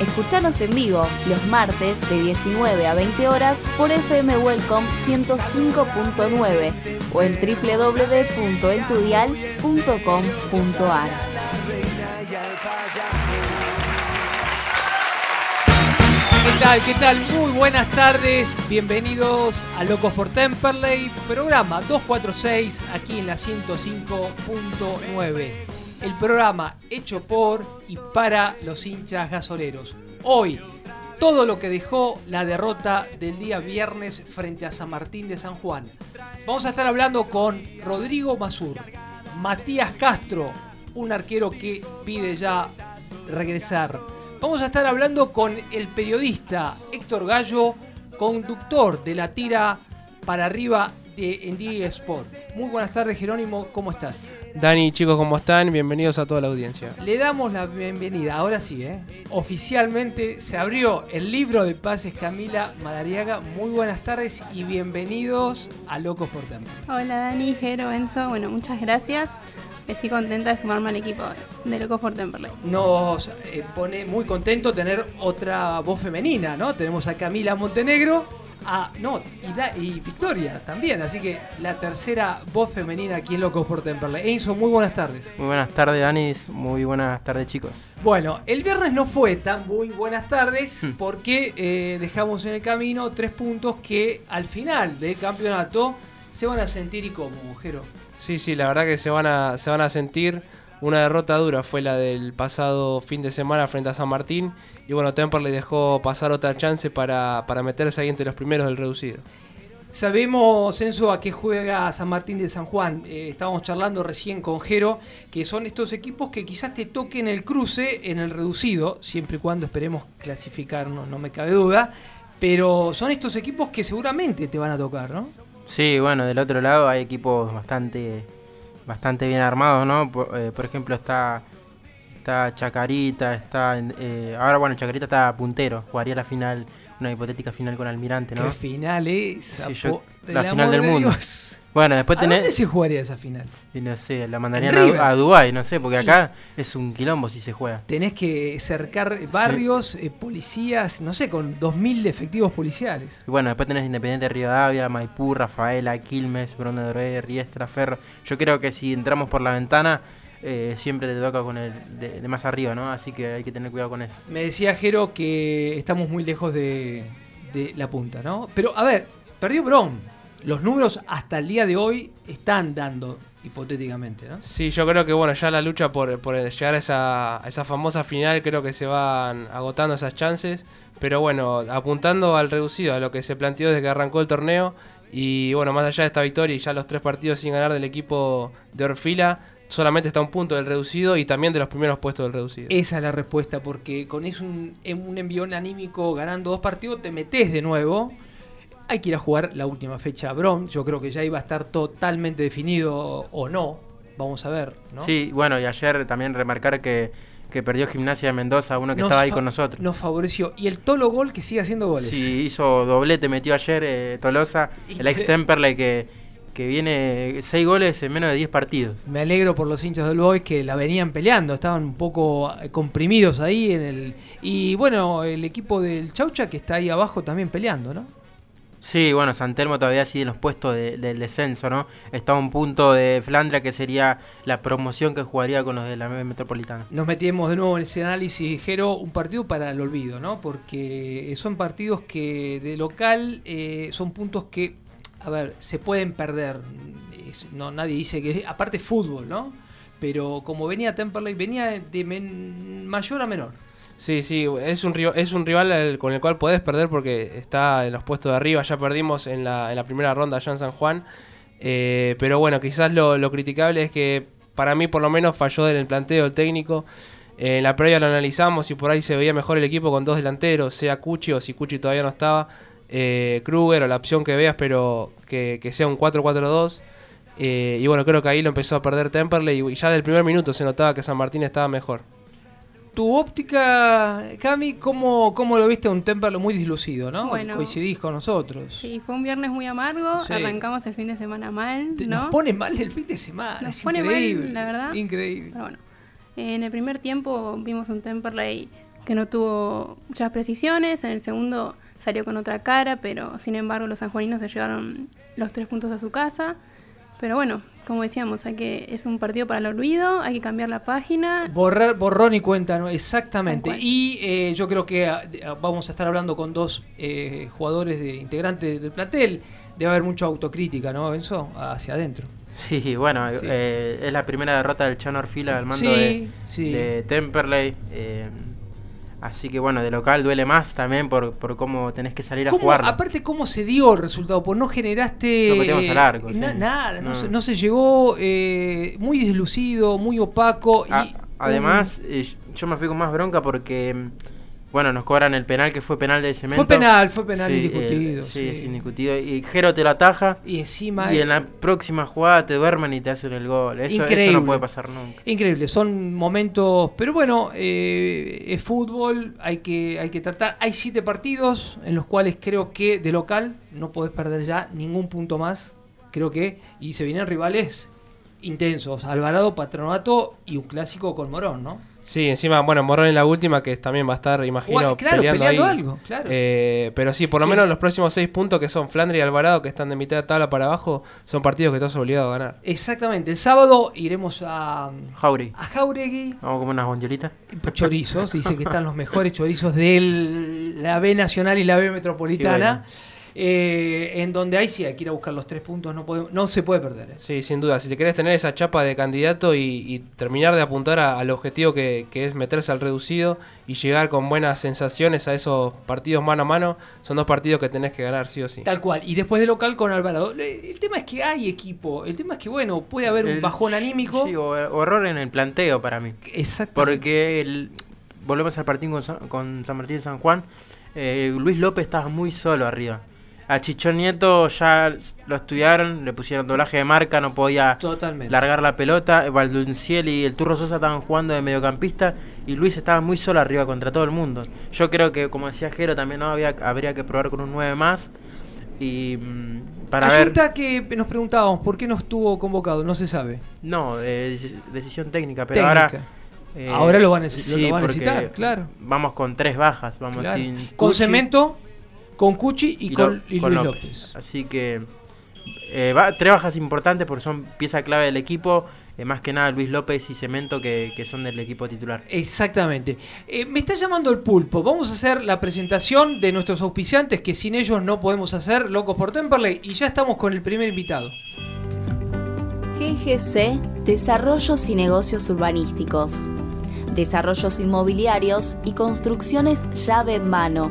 Escuchanos en vivo los martes de 19 a 20 horas por FM Welcome 105.9 o en www.entudial.com.ar. ¿Qué tal? ¿Qué tal? Muy buenas tardes. Bienvenidos a Locos por Temperley, programa 246 aquí en la 105.9. El programa hecho por y para los hinchas gasoleros. Hoy, todo lo que dejó la derrota del día viernes frente a San Martín de San Juan. Vamos a estar hablando con Rodrigo Mazur, Matías Castro, un arquero que pide ya regresar. Vamos a estar hablando con el periodista Héctor Gallo, conductor de la tira para arriba de Endie Sport. Muy buenas tardes, Jerónimo, ¿cómo estás? Dani, chicos, ¿cómo están? Bienvenidos a toda la audiencia. Le damos la bienvenida, ahora sí, ¿eh? Oficialmente se abrió el libro de pases Camila Madariaga. Muy buenas tardes y bienvenidos a Locos por Temple. Hola Dani, Jero, Enzo, bueno, muchas gracias. Estoy contenta de sumarme al equipo de Locos por Temperley. Nos eh, pone muy contento tener otra voz femenina, ¿no? Tenemos a Camila Montenegro, a, no, y, Da- y Victoria también, así que la tercera voz femenina aquí en Locos por Temperley. Enzo, muy buenas tardes. Muy buenas tardes, Danis. Muy buenas tardes, chicos. Bueno, el viernes no fue tan muy buenas tardes porque eh, dejamos en el camino tres puntos que al final del campeonato se van a sentir y como, Jero. Sí, sí, la verdad que se van a, se van a sentir. Una derrota dura fue la del pasado fin de semana frente a San Martín. Y bueno, Temperley dejó pasar otra chance para, para meterse ahí entre los primeros del reducido. Sabemos, Enzo, a qué juega San Martín de San Juan. Eh, estábamos charlando recién con Jero, que son estos equipos que quizás te toquen el cruce en el reducido, siempre y cuando esperemos clasificar, no, no me cabe duda. Pero son estos equipos que seguramente te van a tocar, ¿no? Sí, bueno, del otro lado hay equipos bastante bastante bien armados, ¿no? Por, eh, por ejemplo, está está Chacarita, está eh, ahora bueno, Chacarita está puntero, jugaría la final, una hipotética final con Almirante, ¿no? ¿Qué final es? Sí, yo- la final del de mundo. Dios. Bueno, después ¿A dónde se jugaría esa final? y no sé, la mandarían a, a Dubái, no sé, porque acá es un quilombo si se juega. Tenés que cercar barrios, eh, policías, no sé, con 2.000 efectivos policiales. Y bueno, después tenés Independiente de Rivadavia, Maipú, Rafaela, Quilmes, Bronda de Riestra, Ferro. Yo creo que si entramos por la ventana, eh, siempre te toca con el de, de más arriba, ¿no? Así que hay que tener cuidado con eso. Me decía Jero que estamos muy lejos de, de la punta, ¿no? Pero, a ver, perdió Brom. Los números hasta el día de hoy están dando, hipotéticamente, ¿no? Sí, yo creo que bueno, ya la lucha por, por llegar a esa, a esa famosa final, creo que se van agotando esas chances. Pero bueno, apuntando al reducido, a lo que se planteó desde que arrancó el torneo. Y bueno, más allá de esta victoria y ya los tres partidos sin ganar del equipo de Orfila, solamente está un punto del reducido y también de los primeros puestos del reducido. Esa es la respuesta, porque con eso un, un envión anímico ganando dos partidos te metes de nuevo. Hay que ir a jugar la última fecha a Brom. Yo creo que ya iba a estar totalmente definido o no. Vamos a ver, ¿no? Sí, bueno, y ayer también remarcar que, que perdió Gimnasia de Mendoza, uno que Nos estaba ahí con nosotros. Nos favoreció. Y el Tolo Gol que sigue haciendo goles. Sí, hizo doblete, metió ayer eh, Tolosa, el ex Temperley que, que viene seis goles en menos de 10 partidos. Me alegro por los hinchas del Boys que la venían peleando, estaban un poco eh, comprimidos ahí en el y bueno, el equipo del Chaucha que está ahí abajo también peleando, ¿no? Sí, bueno, San Telmo todavía sigue en los puestos de- del descenso, ¿no? Está a un punto de Flandria que sería la promoción que jugaría con los de la Metropolitana. Nos metimos de nuevo en ese análisis, Jero, un partido para el olvido, ¿no? Porque son partidos que de local eh, son puntos que, a ver, se pueden perder. No, nadie dice que, aparte fútbol, ¿no? Pero como venía Temperley, venía de men- mayor a menor. Sí, sí, es un, es un rival al- con el cual podés perder porque está en los puestos de arriba. Ya perdimos en la, en la primera ronda allá en San Juan. Eh, pero bueno, quizás lo, lo criticable es que para mí por lo menos falló en el planteo el técnico. Eh, en la previa lo analizamos y por ahí se veía mejor el equipo con dos delanteros, sea Cuchi o si Cuchi todavía no estaba, eh, Kruger o la opción que veas, pero que, que sea un 4-4-2. Eh, y bueno, creo que ahí lo empezó a perder Temperley y ya del primer minuto se notaba que San Martín estaba mejor. Tu óptica, Cami, ¿cómo, cómo lo viste un Temperley muy dislucido, no? Bueno. Coincidís con nosotros. Sí, fue un viernes muy amargo, Sí. arrancamos el fin de semana mal, ¿no? Nos pone mal el fin de semana, Nos es pone mal, increíble. la verdad. Increíble. Pero bueno, en el primer tiempo vimos un Temperley que no tuvo muchas precisiones, en el segundo salió con otra cara, pero sin embargo los sanjuaninos se llevaron los tres puntos a su casa. Pero bueno, como decíamos, hay que es un partido para el olvido, hay que cambiar la página. Borrar, borrón y cuenta, ¿no? exactamente. Y eh, yo creo que ah, ah, vamos a estar hablando con dos eh, jugadores de integrantes del plantel. Debe haber mucha autocrítica, ¿no, Benzo? Hacia adentro. Sí, bueno, Sí. eh, es la primera derrota del Chano Orfila al mando Sí, de, sí. de Temperley. Eh, así que bueno, de local duele más también por, por cómo tenés que salir a ¿Cómo- jugar. aparte, ¿cómo se dio el resultado? Pues no generaste. No metimos al arco, na- sí. Nada, no. No. Se, no se llegó. eh, muy deslucido, muy opaco. y A- además, eh, yo me fui con más bronca porque, mm, bueno, nos cobran el penal que fue penal de cemento. Fue penal, fue penal Sí, indiscutido. eh, sí, sí. es indiscutido. Y Jero te lo ataja. Y encima. Y eh, en la próxima jugada te duermen y te hacen el gol. Eso, eso Increíble. no puede pasar nunca. Increíble, son momentos, pero bueno, eh, es fútbol, hay que, hay que tratar. Hay siete partidos en los cuales creo que de local no podés perder ya ningún punto más, creo que, y se vienen rivales intensos, Alvarado, Patronato y un clásico con Morón, ¿no? Sí, encima, bueno, Morón en la última, que también va a estar, imagino, claro, peleando, peleando ahí. algo, claro. Eh, pero sí, por lo ¿Qué? menos los próximos seis puntos, que son Flandre y Alvarado, que están de mitad de tabla para abajo, son partidos que estás obligado a ganar. Exactamente, el sábado iremos a, Jauri. a Jauregui, Vamos a comer unas bondiolitas. chorizos, dice que están los mejores chorizos de la B Nacional y la B Metropolitana. Eh, en donde ahí sí hay que ir a buscar los tres puntos, no, podemos- no se puede perder. ¿eh? Sí, sin duda. Si te querés tener esa chapa de candidato y, y terminar de apuntar a- al objetivo que, que es meterse al reducido y llegar con buenas sensaciones a esos partidos mano a mano, son dos partidos que tenés que ganar, sí o sí. Tal cual. Y después de local con Alvarado. El tema es que hay equipo. El tema es que, bueno, puede haber un bajón anímico. Sí, o, o error en el planteo para mí. Exacto. Porque el- volvemos al partido con San, con San Martín de San Juan. eh, Luis López estaba muy solo arriba. A Chichón Nieto ya lo estudiaron, le pusieron doblaje de marca, no podía Totalmente. largar la pelota. Valdunciel y el Turro Sosa estaban jugando de mediocampista y Luis estaba muy solo arriba contra todo el mundo. Yo creo que, como decía Jero, también no había, habría que probar con un 9 más. Y mm, para ver. Ayunta que nos preguntábamos por qué no estuvo convocado, no se sabe. No, eh, deci- decisión técnica, pero Técnica. ahora. eh, Ahora lo va a necesi- sí, lo va a porque necesitar, claro. Vamos con tres bajas, vamos Claro. sin Con Cemento, con Cuchi y, y con, Lo- y con Luis López. López. Así que eh, va- tres bajas importantes porque son pieza clave del equipo. eh, más que nada Luis López y Cemento que, que son del equipo titular. Exactamente. Eh, me está llamando el pulpo. Vamos a hacer la presentación de nuestros auspiciantes que sin ellos no podemos hacer, Locos por Temperley. Y ya estamos con el primer invitado. GGC Desarrollos y Negocios Urbanísticos. Desarrollos inmobiliarios y construcciones llave en mano.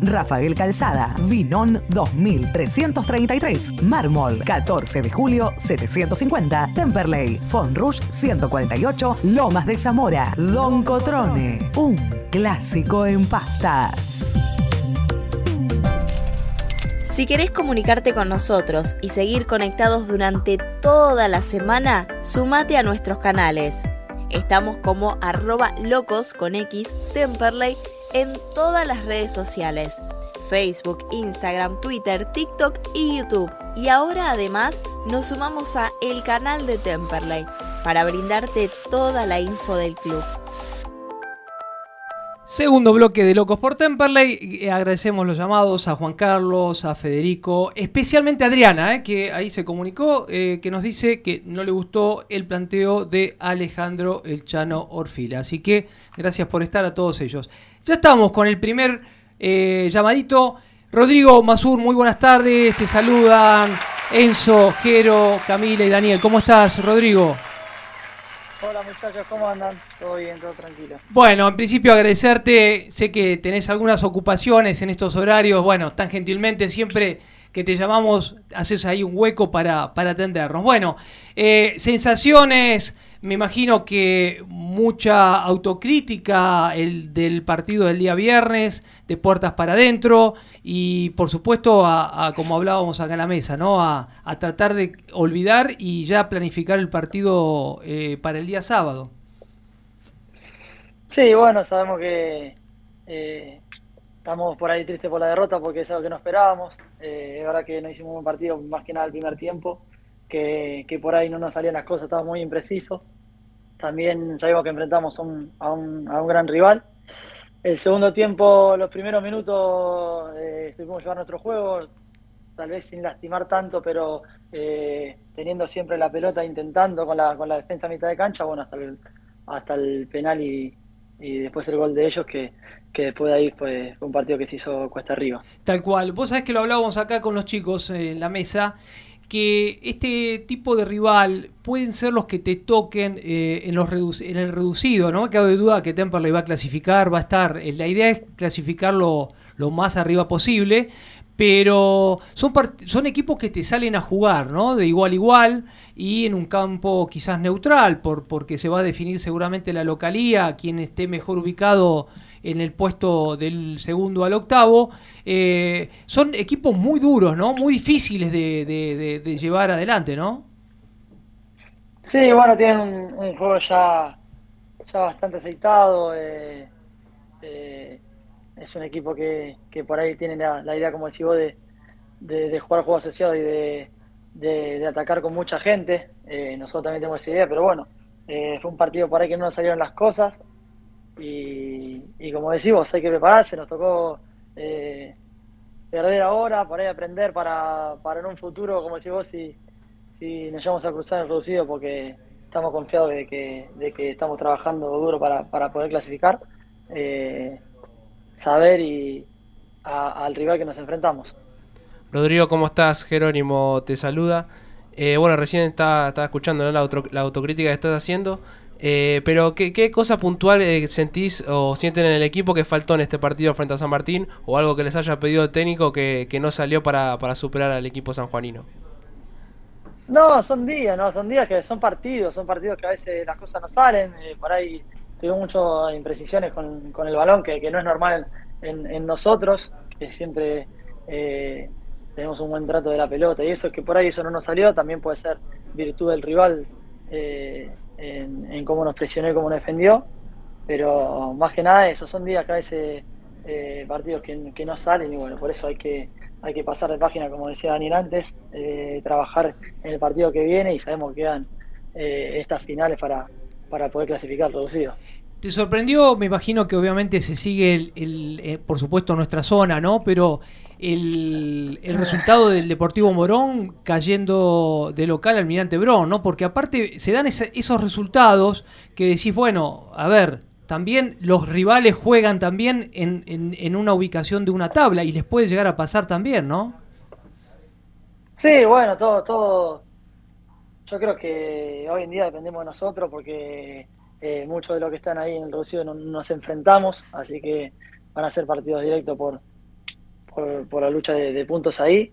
Rafael Calzada, Vinón 2333, Mármol 14 de julio 750, Temperley, Fonrush 148, Lomas de Zamora, Don Cotrone, un clásico en pastas. Si querés comunicarte con nosotros y seguir conectados durante toda la semana, sumate a nuestros canales. Estamos como arroba locos con X Temperley en todas las redes sociales. Facebook, Instagram, Twitter, TikTok y YouTube. Y ahora además nos sumamos a el canal de Temperley para brindarte toda la info del club. Segundo bloque de Locos por Temperley. Eh, agradecemos los llamados a Juan Carlos, a Federico, especialmente a Adriana, eh, que ahí se comunicó, eh, que nos dice que no le gustó el planteo de Alejandro El Chano Orfila. Así que gracias por estar a todos ellos. Ya estamos con el primer llamadito. Rodrigo Mazur, muy buenas tardes. Te saludan Enzo, Jero, Camila y Daniel. ¿Cómo estás, Rodrigo? Hola muchachos, ¿cómo andan? Todo bien, todo tranquilo. Bueno, en principio agradecerte, sé que tenés algunas ocupaciones en estos horarios, bueno, tan gentilmente siempre que te llamamos, haces ahí un hueco para, para atendernos. Bueno, eh, sensaciones, me imagino que mucha autocrítica el del partido del día viernes, de puertas para adentro, y por supuesto, a, como hablábamos acá en la mesa, ¿no? A, tratar de olvidar y ya planificar el partido eh, para el día sábado. Sí, bueno, sabemos que eh, estamos por ahí tristes por la derrota porque es algo que no esperábamos. Eh, ahora que no hicimos un partido, más que nada el primer tiempo, que, por ahí no nos salían las cosas, estábamos muy imprecisos. También sabemos que enfrentamos a un, a un, gran rival. El segundo tiempo, los primeros minutos, eh, estuvimos llevar nuestro juego, tal vez sin lastimar tanto, pero eh, teniendo siempre la pelota, intentando con la, con la defensa a mitad de cancha, bueno, hasta el, hasta el penal y, y después el gol de ellos que, que después de ahí fue, un partido que se hizo cuesta arriba. Tal cual. Vos sabés que lo hablábamos acá con los chicos en la mesa que este tipo de rival pueden ser los que te toquen eh, en, los en el reducido, no me cabe duda que Temperley va a clasificar, va a estar, eh, la idea es clasificarlo lo más arriba posible, pero son, equipos que te salen a jugar, ¿no? De igual a igual y en un campo quizás neutral, por, porque se va a definir seguramente la localía, quien esté mejor ubicado en el puesto del segundo al octavo. Eh, son equipos muy duros, ¿no? Muy difíciles de, llevar adelante, ¿no? Sí, bueno, tienen un, juego ya, ya bastante aceitado. Eh, eh, es un equipo que, por ahí tiene la, idea, como decís vos, de, de, jugar juego asociado y de, atacar con mucha gente. nosotros también tenemos esa idea, pero bueno, fue un partido por ahí que no nos salieron las cosas. y, y como decimos, hay que prepararse, nos tocó eh, perder ahora, por ahí aprender para, para en un futuro, como decís vos, si, si nos llevamos a cruzar el reducido, porque estamos confiados de que, de que estamos trabajando duro para, para poder clasificar, eh, saber y a- al rival que nos enfrentamos. Rodrigo, ¿cómo estás? Jerónimo te saluda. Eh, bueno, recién estaba, estaba escuchando ¿no? la, auto- la autocrítica que estás haciendo. Eh, pero, ¿qué, qué cosa puntual eh, sentís o sienten en el equipo que faltó en este partido frente a San Martín? ¿O algo que les haya pedido el técnico que, que no salió para, para superar al equipo sanjuanino? No, son días, ¿no? Son días que son partidos, son partidos que a veces las cosas no salen. eh, por ahí tuvimos muchas imprecisiones con, con el balón, que, que no es normal en, en nosotros, que siempre eh, tenemos un buen trato de la pelota. Y eso que por ahí eso no nos salió, también puede ser virtud del rival eh, en, cómo nos presionó y cómo nos defendió. Pero más que nada, esos son días que a veces eh, partidos que, no salen y bueno, por eso hay que hay que pasar de página, como decía Daniel antes, eh, trabajar en el partido que viene y sabemos que quedan estas finales para, para poder clasificar reducido. ¿Te sorprendió? Me imagino que obviamente se sigue, el, el, eh, por supuesto, nuestra zona, ¿no? Pero el, el resultado del Deportivo Morón cayendo de local al Almirante Brón, ¿no? Porque aparte se dan esos resultados que decís, bueno, a ver, también los rivales juegan también en, en- en una ubicación de una tabla y les puede llegar a pasar también, ¿no? Sí, bueno, todo, todo. Yo creo que hoy en día dependemos de nosotros porque eh, muchos de los que están ahí en el reducido no, nos enfrentamos, así que van a ser partidos directos por, por, la lucha de, puntos ahí.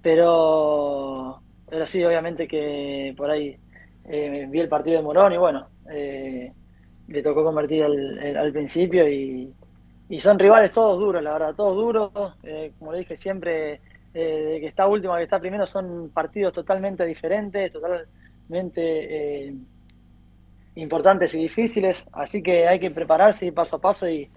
Pero, pero sí, obviamente que por ahí eh, vi el partido de Morón y bueno, eh, le tocó convertir al, principio y, y son rivales todos duros, la verdad, todos duros. Como le dije siempre, eh, de que está último a que está primero son partidos totalmente diferentes, totalmente eh, importantes y difíciles, así que hay que prepararse y paso a paso y,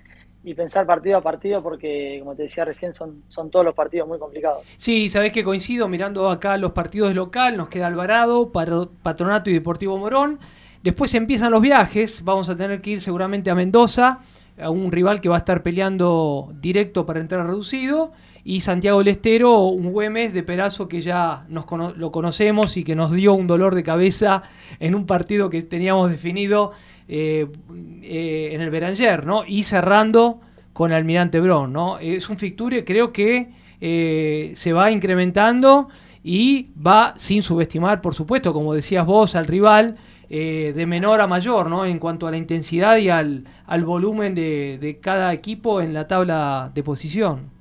pensar partido a partido porque, como te decía recién, son, son todos los partidos muy complicados. Sí, sabés que coincido mirando acá los partidos local, nos queda Alvarado, Patronato y Deportivo Morón. Después empiezan los viajes, vamos a tener que ir seguramente a Mendoza, a un rival que va a estar peleando directo para entrar reducido. Y Santiago del Estero, un Güemes de Perazo que ya nos cono- lo conocemos y que nos dio un dolor de cabeza en un partido que teníamos definido eh, eh, en el Beranger, ¿no? Y cerrando con Almirante Brón, ¿no? Es un fixture, creo que eh, se va incrementando y va sin subestimar, por supuesto, como decías vos, al rival de menor a mayor, ¿no? En cuanto a la intensidad y al, al volumen de, de cada equipo en la tabla de posición.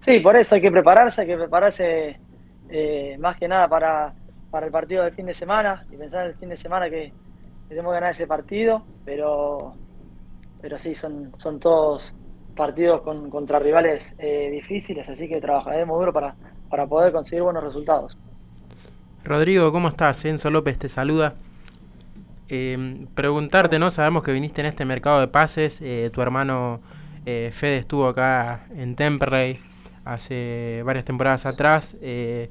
Sí, por eso hay que prepararse, hay que prepararse eh, más que nada para, para el partido del fin de semana y pensar en el fin de semana que, tenemos que ganar ese partido, pero, pero sí, son, son todos partidos con, contra rivales eh, difíciles, así que trabajaremos duro para, para poder conseguir buenos resultados. Rodrigo, ¿cómo estás? Enzo López te saluda. Eh, preguntarte, ¿no? Sabemos que viniste en este mercado de pases. eh, tu hermano eh, Fede estuvo acá en Temperley hace varias temporadas atrás. eh,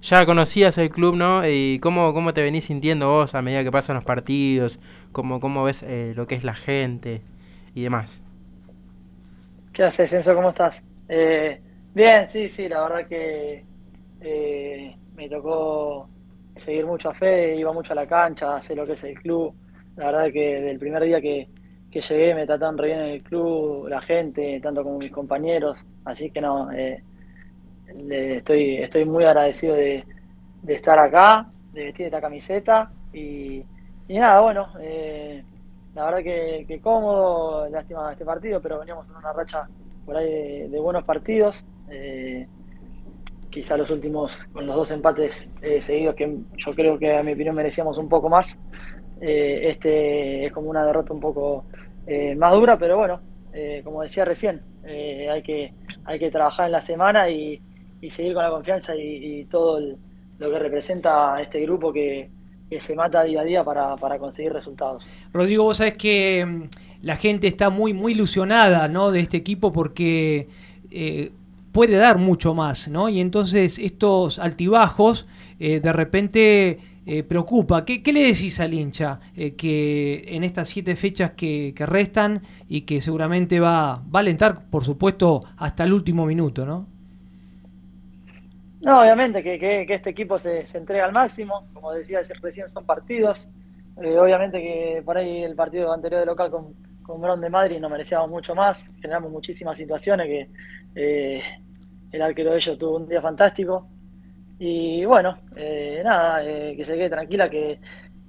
ya conocías el club, ¿no? ¿Y cómo, cómo te venís sintiendo vos a medida que pasan los partidos? ¿Cómo, cómo ves eh, lo que es la gente y demás? ¿Qué haces, Enzo? ¿Cómo estás? Eh, bien, sí, sí, la verdad que eh, me tocó seguir mucho a Fede, iba mucho a la cancha, sé lo que es el club. La verdad que desde el primer día que, que llegué me trataron re bien en el club, la gente, tanto como mis compañeros. Así que no, eh, le- estoy, estoy muy agradecido de, estar acá, de vestir esta camiseta y, y nada, bueno, eh, la verdad que, que cómodo, lástima este partido, pero veníamos en una racha por ahí de, de buenos partidos. eh, quizá los últimos, con los dos empates eh, seguidos, que yo creo que a mi opinión merecíamos un poco más. Eh, este es como una derrota un poco eh, más dura, pero bueno, eh, como decía recién, eh, hay, que, hay que trabajar en la semana y, y seguir con la confianza y, todo lo que representa este grupo que, que se mata día a día para, para conseguir resultados. Rodrigo, vos sabés que mm, la gente está muy, muy ilusionada ¿no? de este equipo porque puede dar mucho más, ¿no? Y entonces estos altibajos de repente eh, preocupa. ¿Qué, qué le decís al hincha eh, que en estas siete fechas que, restan y que seguramente va, va a alentar, por supuesto, hasta el último minuto, ¿no? No, obviamente que, que- este equipo se, entrega al máximo, como decía recién son partidos, Eh, obviamente que por ahí el partido anterior de local con, con de Madrid no merecíamos mucho más, generamos muchísimas situaciones que el arquero de ellos tuvo un día fantástico y bueno, eh, nada, eh, que se quede tranquila que,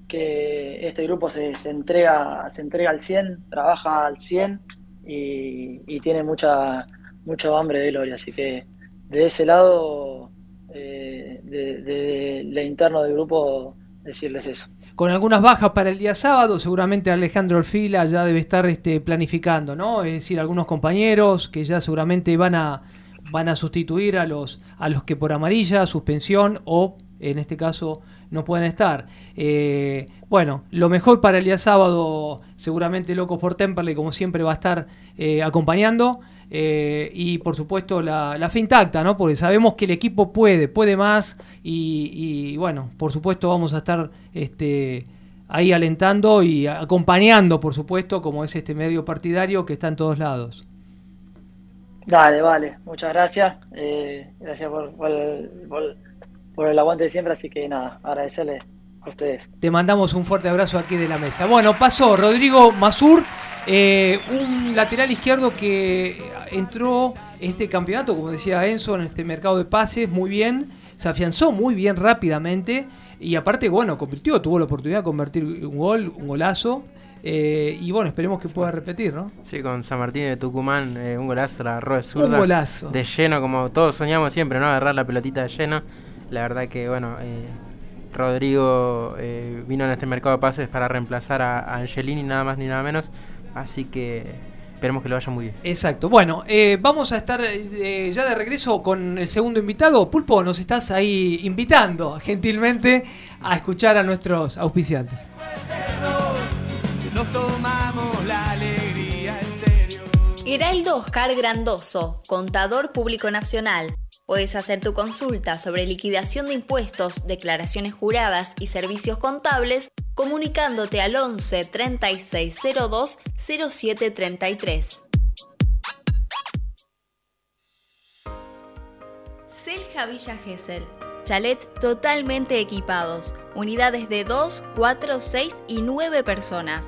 que este grupo se, se entrega se entrega al 100, trabaja al 100 y, y tiene mucha mucho hambre de gloria, así que de ese lado, eh, de, lo interno del grupo, decirles eso. Con algunas bajas para el día sábado, seguramente Alejandro Orfila ya debe estar este, planificando, ¿no? Es decir, algunos compañeros que ya seguramente van a, van a sustituir a los, a los que por amarilla, suspensión o, en este caso, no pueden estar. Eh, bueno, lo mejor para el día sábado, seguramente Locos por Temperley, como siempre, va a estar eh, acompañando. Eh, y por supuesto la, la fe intacta, ¿no? Porque sabemos que el equipo puede, puede más y, y, bueno, por supuesto vamos a estar este, ahí alentando y acompañando, por supuesto, como es este medio partidario que está en todos lados. Dale, vale, muchas gracias. Eh, gracias por, por, el, aguante de siempre, así que nada, agradecerles a ustedes. Te mandamos un fuerte abrazo aquí de la mesa. Bueno, pasó Rodrigo Masur, eh, un lateral izquierdo que entró este campeonato, como decía Enzo, en este mercado de pases muy bien, se afianzó muy bien rápidamente y aparte, bueno, convirtió, tuvo la oportunidad de convertir un gol, un golazo. Eh, y bueno, esperemos que pueda repetir, ¿no? Sí, con San Martín de Tucumán, eh, un golazo, la agarró de zurda. Un golazo. De lleno, como todos soñamos siempre, ¿no? Agarrar la pelotita de lleno. La verdad que, bueno, eh, Rodrigo eh, vino en este mercado de pases para reemplazar a, a Angelini, nada más ni nada menos. Así que esperemos que lo vaya muy bien. Exacto. Bueno, eh, vamos a estar eh, ya de regreso con el segundo invitado. Pulpo, nos estás ahí invitando gentilmente a escuchar a nuestros auspiciantes. Nos tomamos la alegría en serio. Heraldo Oscar Grandoso, contador público nacional. Puedes hacer tu consulta sobre liquidación de impuestos, declaraciones juradas y servicios contables comunicándote al 11 3602 0733. Selja Villa Gesell. Chalets totalmente equipados. Unidades de 2, 4, 6 y 9 personas.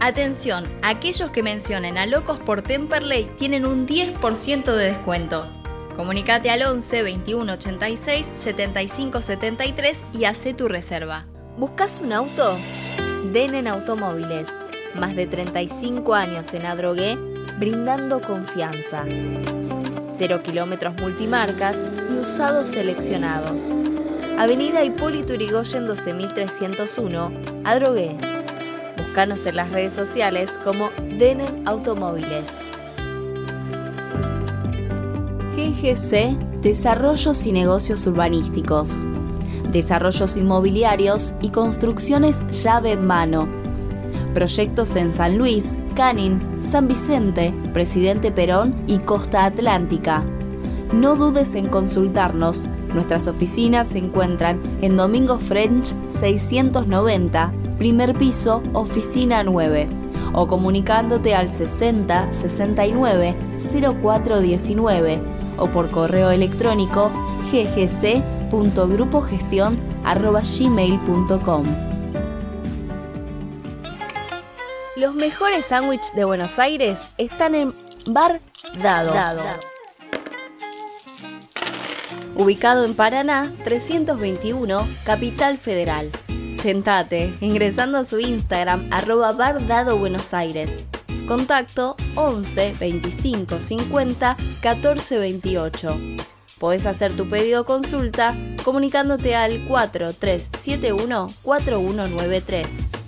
Atención, aquellos que mencionen a Locos por Temperley tienen un 10% de descuento. Comunicate al 11 21 86 75 73 y hace tu reserva. ¿Buscas un auto? Denen Automóviles. Más de 35 años en Adrogué, brindando confianza. Cero kilómetros multimarcas y usados seleccionados. Avenida Hipólito Yrigoyen 12301, Adrogué. Búscanos en las redes sociales como Denen Automóviles. GGC Desarrollos y Negocios Urbanísticos. Desarrollos inmobiliarios y construcciones llave en mano. Proyectos en San Luis, Canin, San Vicente, Presidente Perón y Costa Atlántica. No dudes en consultarnos. Nuestras oficinas se encuentran en Domingo French 690, primer piso, oficina 9, o comunicándote al 60 69 0419 o por correo electrónico ggc.grupogestion.gmail.com. Los mejores sándwiches de Buenos Aires están en Bar Dado. Ubicado en Paraná 321, Capital Federal. Tentate ingresando a su Instagram arroba Bar Dado Buenos Aires. Contacto 11 25 50 14 28. Podés hacer tu pedido consulta comunicándote al 4371-4193.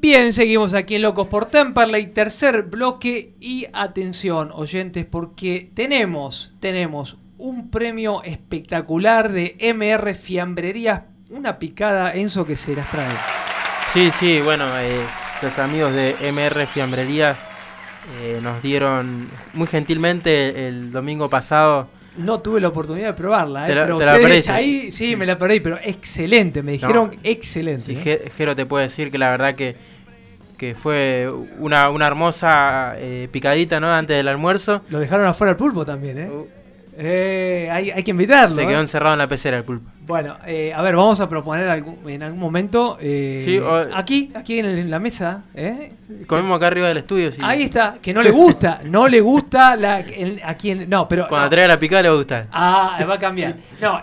Bien, seguimos aquí en Locos por Temperley, tercer bloque y atención, oyentes, porque tenemos, tenemos un premio espectacular de MR Fiambrerías, una picada, Enzo, que se las trae. Sí, sí, bueno, eh, los amigos de MR Fiambrería eh, nos dieron muy gentilmente el domingo pasado. No tuve la oportunidad de probarla, Te eh, la- pero la ustedes ahí sí me la perdí, pero excelente, me dijeron excelente. Sí, ¿eh? Je- Jero te puede decir que la verdad que, que fue una, una hermosa eh, picadita ¿no? antes del almuerzo. Lo dejaron afuera el pulpo también, ¿eh? Eh, hay, hay que invitarlo. Se quedó ¿eh? encerrado en la pecera el pulpo. Bueno, eh, a ver, vamos a proponer algún- en algún momento. eh, Sí, o- aquí, aquí en, el- en la mesa. ¿eh? Comemos acá arriba del estudio. sí. Ahí está, que no le gusta, no le gusta la, el- a quien. No, pero. Cuando no. traiga la picada le va a gustar. Ah, va a cambiar. No.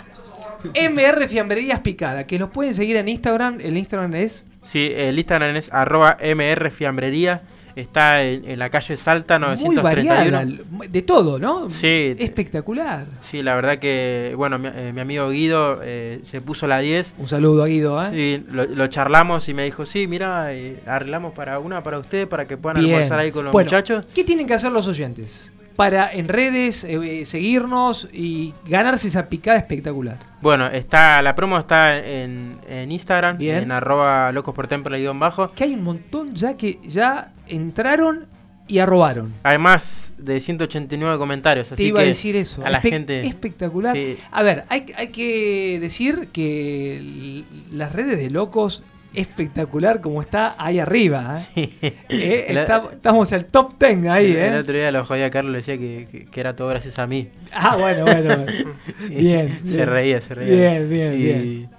MR Fiambrerías Picada, que los pueden seguir en Instagram. El Instagram es. Sí, el Instagram es arroba mrfiambrería. Está en, en la calle Salta Muy 931. variada, de todo, ¿no? Sí. Espectacular. Sí, la verdad que, bueno, mi, eh, mi amigo Guido eh, se puso la 10. Un saludo a Guido, ¿eh? Sí, lo, lo charlamos y me dijo, sí, mira, eh, arreglamos para una para usted, para que puedan Bien. almorzar ahí con los Bueno, muchachos. ¿Qué tienen que hacer los oyentes? Para en redes eh, seguirnos y ganarse esa picada espectacular. Bueno, está la promo está en, en Instagram, Bien. en arroba locos por temple bajo. Que hay un montón ya que ya entraron y arrobaron. Hay más de 189 comentarios, así Te iba que a decir eso. a la Espe- gente... Espectacular. Sí. A ver, hay, hay que decir que las redes de locos, espectacular como está ahí arriba. ¿eh? Eh, El- está- estamos al top 10 ahí, El ¿eh? otro día lo jodía a Carlos, le decía que, que- que era todo gracias a mí. Ah, bueno, bueno. Bien, se bien. reía, se reía. Bien, bien, Y- bien.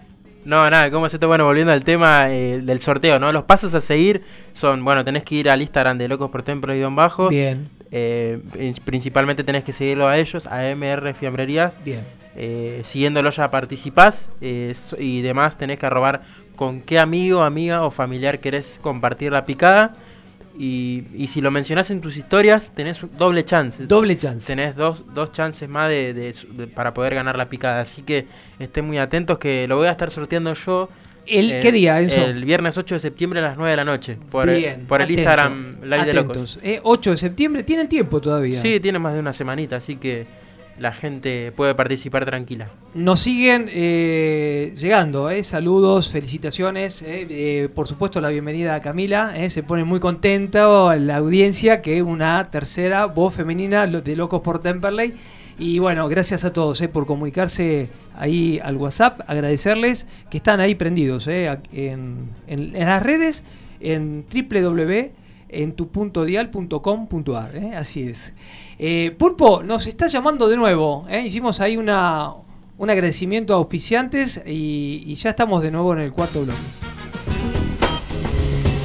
No, nada, ¿cómo se está? Bueno, volviendo al tema eh, del sorteo, ¿no? Los pasos a seguir son, bueno, tenés que ir al Instagram de Locos por Templo y Don Bajo. Bien. Eh, prin- principalmente tenés que seguirlo a ellos, a MR Fiambrería. Bien. Eh, siguiéndolo ya participás eh, y demás tenés que arrobar con qué amigo, amiga o familiar querés compartir la picada. Y, y si lo mencionás en tus historias, tenés doble chance. Doble chance. Tenés dos, dos chances más de, de- de- para poder ganar la picada. Así que estén muy atentos que lo voy a estar sorteando yo. ¿El eh, qué día, Enzo? El viernes 8 de septiembre a las 9 de la noche. Por, el- Bien, el atento, Instagram Live de Locos. atentos. Eh, 8 de septiembre, tienen tiempo todavía. Sí, tiene más de una semanita, así que la gente puede participar tranquila. Nos siguen eh, llegando, eh, saludos, felicitaciones. eh, por supuesto, la bienvenida a Camila. se pone muy contenta la audiencia que una tercera voz femenina de Locos por Temperley. Y bueno, gracias a todos por comunicarse ahí al WhatsApp. Agradecerles que están ahí prendidos en, en- en las redes, en www.entupuntodial.com.ar. eh, así es. Eh, Pulpo, nos está llamando de nuevo. eh, Hicimos ahí una, un agradecimiento a auspiciantes y, y ya estamos de nuevo en el cuarto bloque.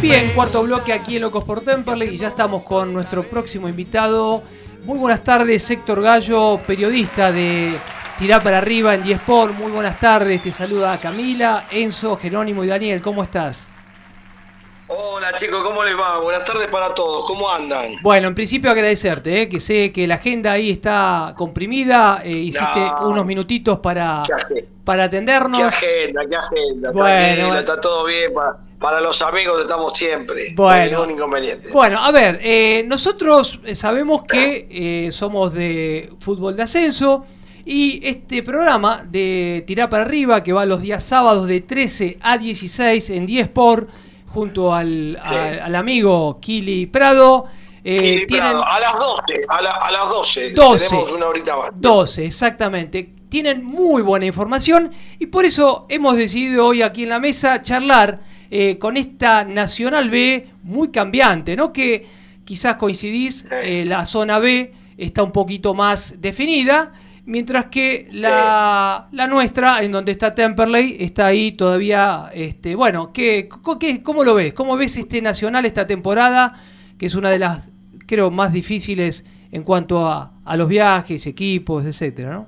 Bien, cuarto bloque aquí en Locos por Temperley y ya estamos con nuestro próximo invitado. Muy buenas tardes, Héctor Gallo, periodista de Tirá para arriba en Diesport. Muy buenas tardes, te saluda Camila, Enzo, Jerónimo y Daniel. ¿Cómo estás? Hola chicos, ¿cómo les va? Buenas tardes para todos, ¿cómo andan? Bueno, en principio agradecerte, ¿eh? que sé que la agenda ahí está comprimida, eh, hiciste No. unos minutitos para, para atendernos. ¿Qué agenda? ¿Qué agenda? Bueno. Está todo bien. Para, para los amigos estamos siempre. Bueno. No hay ningún inconveniente. Bueno, a ver, eh, nosotros sabemos que somos de fútbol de ascenso y este programa de Tirá para arriba que va los días sábados de 13 a 16 en 10 Sport junto al, al- al amigo Kili Prado. eh, Kili tienen Prado, a las 12, a, la- a las 12. 12. Tenemos una horita más. 12, exactamente. Tienen muy buena información y por eso hemos decidido hoy aquí en la mesa charlar eh, con esta Nacional B muy cambiante, ¿no? Que quizás coincidís, eh, la zona B está un poquito más definida, mientras que la, la nuestra, en donde está Temperley, está ahí todavía, este, bueno, ¿qué, qué- ¿cómo lo ves? ¿Cómo ves este Nacional esta temporada? Que es una de las, creo, más difíciles en cuanto a, a los viajes, equipos, etcétera, ¿no?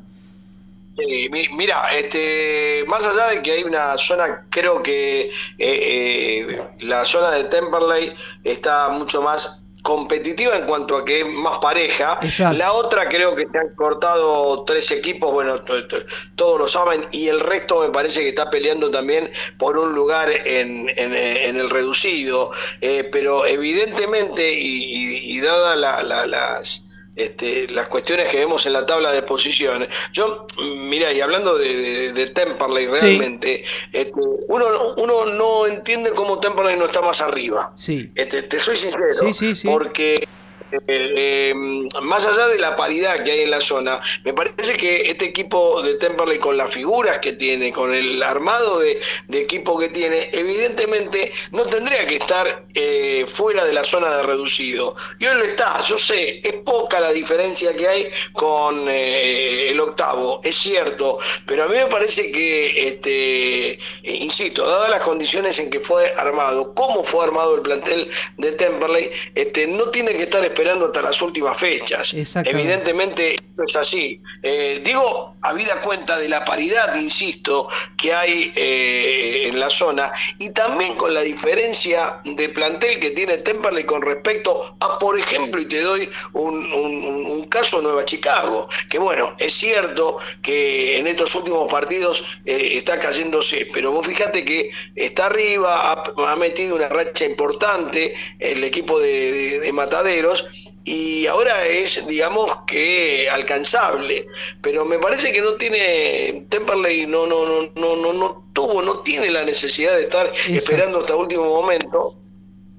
Eh, mi- mira, este, más allá de que hay una zona, creo que eh, eh, la zona de Temperley está mucho más competitiva en cuanto a que es más pareja. Exacto. La otra creo que se han cortado tres equipos, bueno, to- to- todos lo saben, y el resto me parece que está peleando también por un lugar en, en, en el reducido. Eh, pero evidentemente, y, y- y dada la- la- las este, las cuestiones que vemos en la tabla de posiciones. Yo, mira, y hablando de, de- de Temperley Sí. realmente, este, uno, uno no entiende cómo Temperley no está más arriba. Sí. Este, te soy sincero, sí. porque eh, eh, más allá de la paridad que hay en la zona, me parece que este equipo de Temperley con las figuras que tiene, con el armado de, equipo que tiene, evidentemente no tendría que estar eh, fuera de la zona de reducido. Y hoy lo está, yo sé, es poca la diferencia que hay con el octavo, es cierto, pero a mí me parece que, este, insisto, dadas las condiciones en que fue armado, cómo fue armado el plantel de Temperley, este, no tiene que estar esperando hasta las últimas fechas. Evidentemente es así. Eh, digo, habida cuenta de la paridad, insisto, que hay eh, en la zona y también con la diferencia de plantel que tiene Temperley con respecto a, por ejemplo, y te doy un, un- un- Nueva Chicago, que bueno, es cierto que en estos últimos partidos eh, está cayéndose, pero vos fíjate que está arriba, ha, metido una racha importante el equipo de Mataderos y ahora es, digamos, que alcanzable. Pero me parece que no tiene, Temperley no, no, no, no, no, no tuvo, no tiene la necesidad de estar esperando hasta último momento.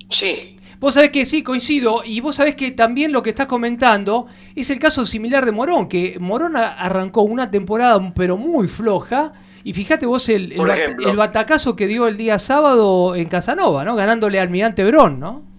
Sí. Vos sabés que sí, coincido, y vos sabés que también lo que estás comentando es el caso similar de Morón, que Morón arrancó una temporada pero muy floja, y fíjate vos el, el, bat- batacazo que dio el día sábado en Casanova, ¿no? Ganándole al Almirante Brón, ¿no?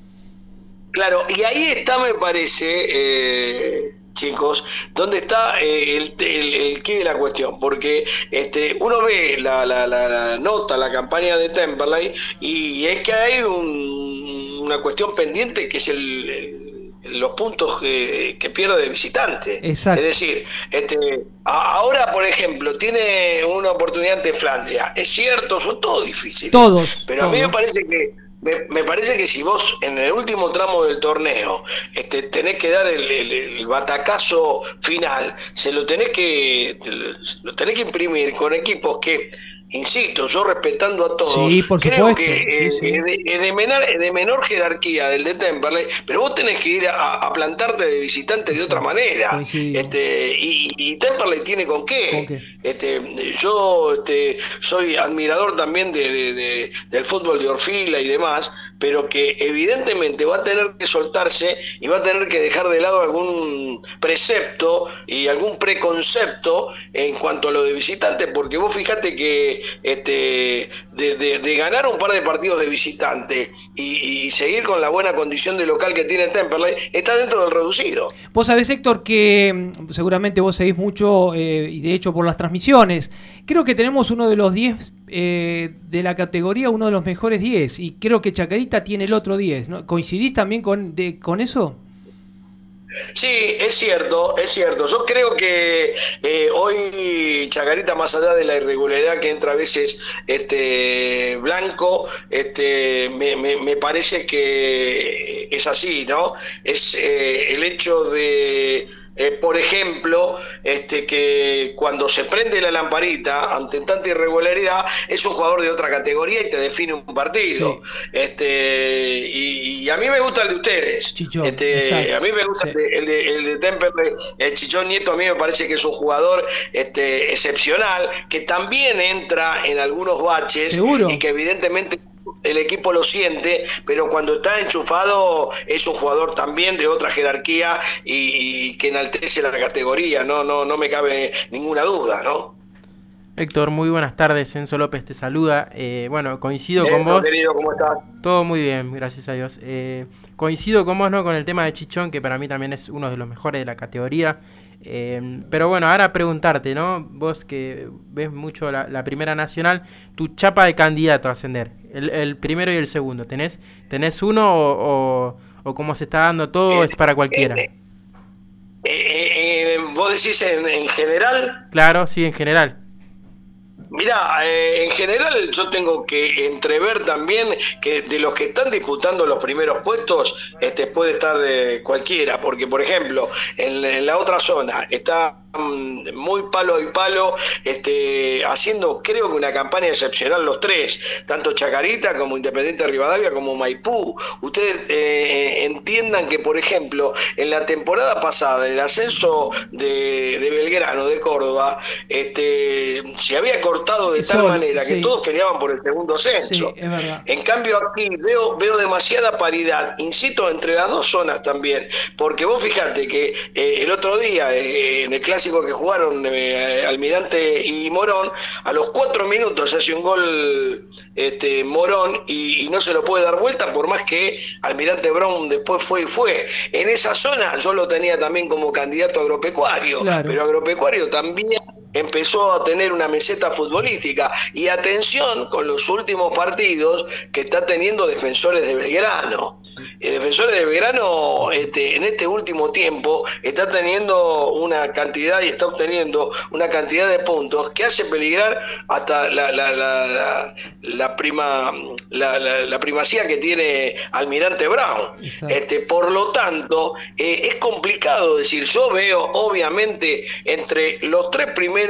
Claro, y ahí está, me parece, eh, chicos, dónde está eh, el, el, de la cuestión, porque este, uno ve la, la, la- la nota, la campaña de Temperley, y es que hay un- una cuestión pendiente que es el, el- los puntos que, que pierde de visitante. Exacto. Es decir, este, ahora, por ejemplo, tiene una oportunidad ante Flandria. Es cierto, son todos difíciles. Todos, Pero a mí me parece que me, me parece que si vos en el último tramo del torneo este, tenés que dar el, el- el batacazo final, se lo tenés que lo tenés que imprimir con equipos que insisto, yo respetando a todos, Sí, por creo que sí, eh, sí. es de, es de menor, es de menor jerarquía del de Temperley, pero vos tenés que ir a, a plantarte de visitante de otra manera. Este, y, y Temperley tiene con qué. ¿Con qué? Este, yo este, soy admirador también de- del fútbol de Orfila y demás, pero que evidentemente va a tener que soltarse y va a tener que dejar de lado algún precepto y algún preconcepto en cuanto a lo de visitante, porque vos fijate que este, de, de- ganar un par de partidos de visitante y, y seguir con la buena condición de local que tiene Temperley, está dentro del reducido. Vos sabés, Héctor, que mm, seguramente vos seguís mucho, eh, y de hecho por las transmisiones, creo que tenemos uno de los 10 eh, de la categoría, uno de los mejores 10, y creo que Chacarita tiene el otro 10. ¿no? ¿Coincidís también con, con eso? Sí, es cierto, es cierto. Yo creo que eh, hoy Chacarita, más allá de la irregularidad que entra a veces este Blanco, este, me parece que es así, ¿no? Es eh, el hecho de, eh, por ejemplo, este, que cuando se prende la lamparita ante tanta irregularidad, es un jugador de otra categoría y te define un partido. Este, y, y a mí me gusta el de ustedes. Chichón, Este, a mí me gusta el, de, el, de, el de Temperley, el Chichón Nieto, a mí me parece que es un jugador este, excepcional, que también entra en algunos baches Seguro. y que evidentemente el equipo lo siente, pero cuando está enchufado es un jugador también de otra jerarquía y, y que enaltece la categoría, no, no, no me cabe ninguna duda, ¿no? Héctor, muy buenas tardes. Enzo López te saluda. Eh, bueno, coincido con vos. querido, ¿cómo estás? Todo muy bien, gracias a Dios. Eh, coincido con vos, ¿no? Con el tema de Chichón, que para mí también es uno de los mejores de la categoría. Eh, pero bueno, ahora preguntarte, ¿no? Vos que ves mucho la, la Primera Nacional, tu chapa de candidato a ascender, el, el primero y el segundo, ¿tenés, tenés uno o, o, o como se está dando todo es para cualquiera? Eh, eh, ¿Vos decís en, en general? Claro, sí, en general. Mira, eh, en general yo tengo que entrever también que de los que están disputando los primeros puestos, este puede estar de cualquiera, porque por ejemplo, en, la otra zona está muy palo y palo, este, haciendo creo que una campaña excepcional los tres, tanto Chacarita como Independiente Rivadavia como Maipú. Ustedes eh, entiendan que, por ejemplo, en la temporada pasada, en el ascenso de, de Belgrano, de Córdoba, este, se había cortado de tal manera que todos peleaban por el segundo ascenso. En cambio aquí veo, veo demasiada paridad, insisto, entre las dos zonas también, porque vos fijate que eh, el otro día, eh, en el clásico que jugaron eh, Almirante y Morón, a los cuatro minutos hace un gol este, Morón y, y no se lo puede dar vuelta por más que Almirante Brown después fue y fue. En esa zona yo lo tenía también como candidato agropecuario, Claro. pero agropecuario también empezó a tener una meseta futbolística. Y atención con los últimos partidos que está teniendo Defensores de Belgrano. Eh, Defensores de Belgrano este, en este último tiempo está teniendo una cantidad y está obteniendo una cantidad de puntos que hace peligrar hasta la, la, la, la- prima, la, primacía que tiene Almirante Brown. Este, por lo tanto, eh, es complicado decir, yo veo obviamente entre los tres primeros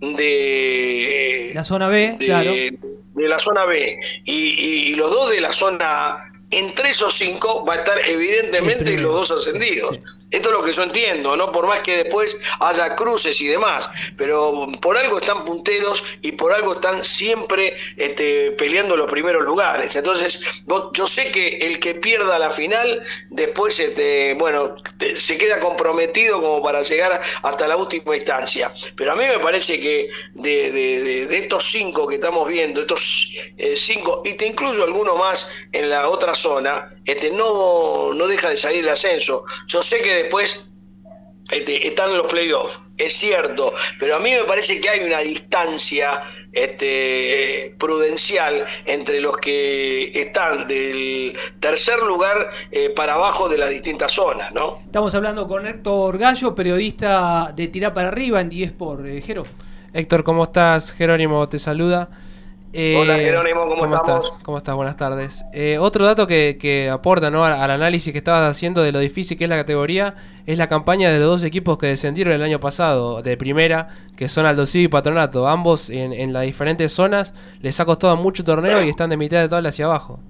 de La zona B, de, claro. de la zona B y, y- y los dos de la zona A, entre esos cinco va a estar evidentemente los dos ascendidos. sí. Esto es lo que yo entiendo, ¿no? Por más que después haya cruces y demás, pero por algo están punteros y por algo están siempre este, peleando los primeros lugares. Entonces, yo sé que el que pierda la final, después, este, bueno, se queda comprometido como para llegar hasta la última instancia. Pero a mí me parece que de- de estos cinco que estamos viendo, estos eh, cinco, y te incluyo alguno más en la otra zona, este, no, no deja de salir el ascenso. Yo sé que después este, están en los playoffs, es cierto, pero a mí me parece que hay una distancia este, prudencial entre los que están del tercer lugar eh, para abajo de las distintas zonas, ¿no? Estamos hablando con Héctor Gallo, periodista de Tirá para Arriba en 10 por eh, Jero. Héctor, ¿cómo estás? Jerónimo te saluda. Eh, Hola, Jerónimo, ¿cómo estás? ¿Cómo estás? Buenas tardes. Eh, otro dato que, que aporta ¿no? al, al análisis que estabas haciendo de lo difícil que es la categoría es la campaña de los dos equipos que descendieron el año pasado de primera, que son Aldo Civi y Patronato. Ambos en, en las diferentes zonas les ha costado mucho torneo y están de mitad de tabla hacia abajo.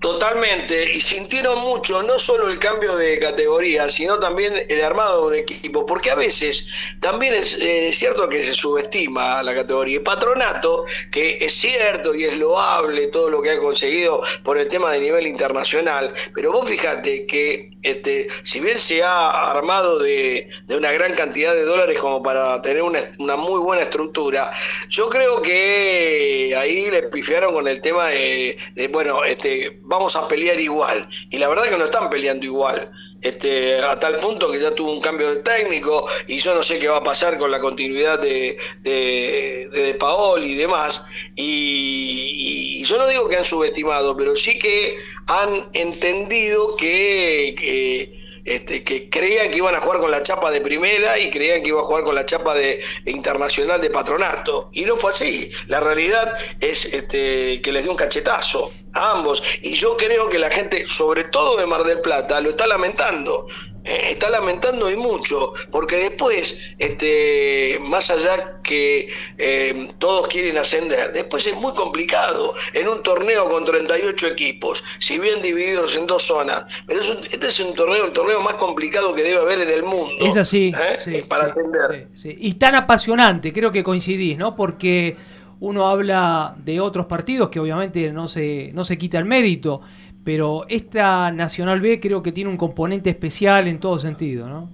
Totalmente, y sintieron mucho no solo el cambio de categoría, sino también el armado de un equipo, porque a veces también es eh, cierto que se subestima la categoría. Y Patronato, que es cierto y es loable todo lo que ha conseguido por el tema de nivel internacional, pero vos fíjate que este, si bien se ha armado de, de una gran cantidad de dólares como para tener una, una muy buena estructura, yo creo que ahí le pifiaron con el tema de, de bueno, este vamos a pelear igual. Y la verdad que no están peleando igual. Este, a tal punto que ya tuvo un cambio de técnico y yo no sé qué va a pasar con la continuidad de, de, Paol y demás. Y, yo no digo que han subestimado, pero sí que han entendido que este, que creían que iban a jugar con la chapa de primera y creían que iba a jugar con la chapa de internacional de patronato. Y no fue así. La realidad es este, que les dio un cachetazo a ambos. Y yo creo que la gente, sobre todo de Mar del Plata, lo está lamentando. Eh, está lamentando y mucho, porque después, este, más allá que eh, todos quieren ascender, después es muy complicado en un torneo con 38 equipos, si bien divididos en dos zonas, pero es un, este es un torneo, el torneo más complicado que debe haber en el mundo. Es así, ¿eh? sí, para sí, ascender. sí. Y tan apasionante, creo que coincidís, ¿no? Porque uno habla de otros partidos que obviamente no se, no se quita el mérito, pero esta Nacional B creo que tiene un componente especial en todo sentido, ¿no?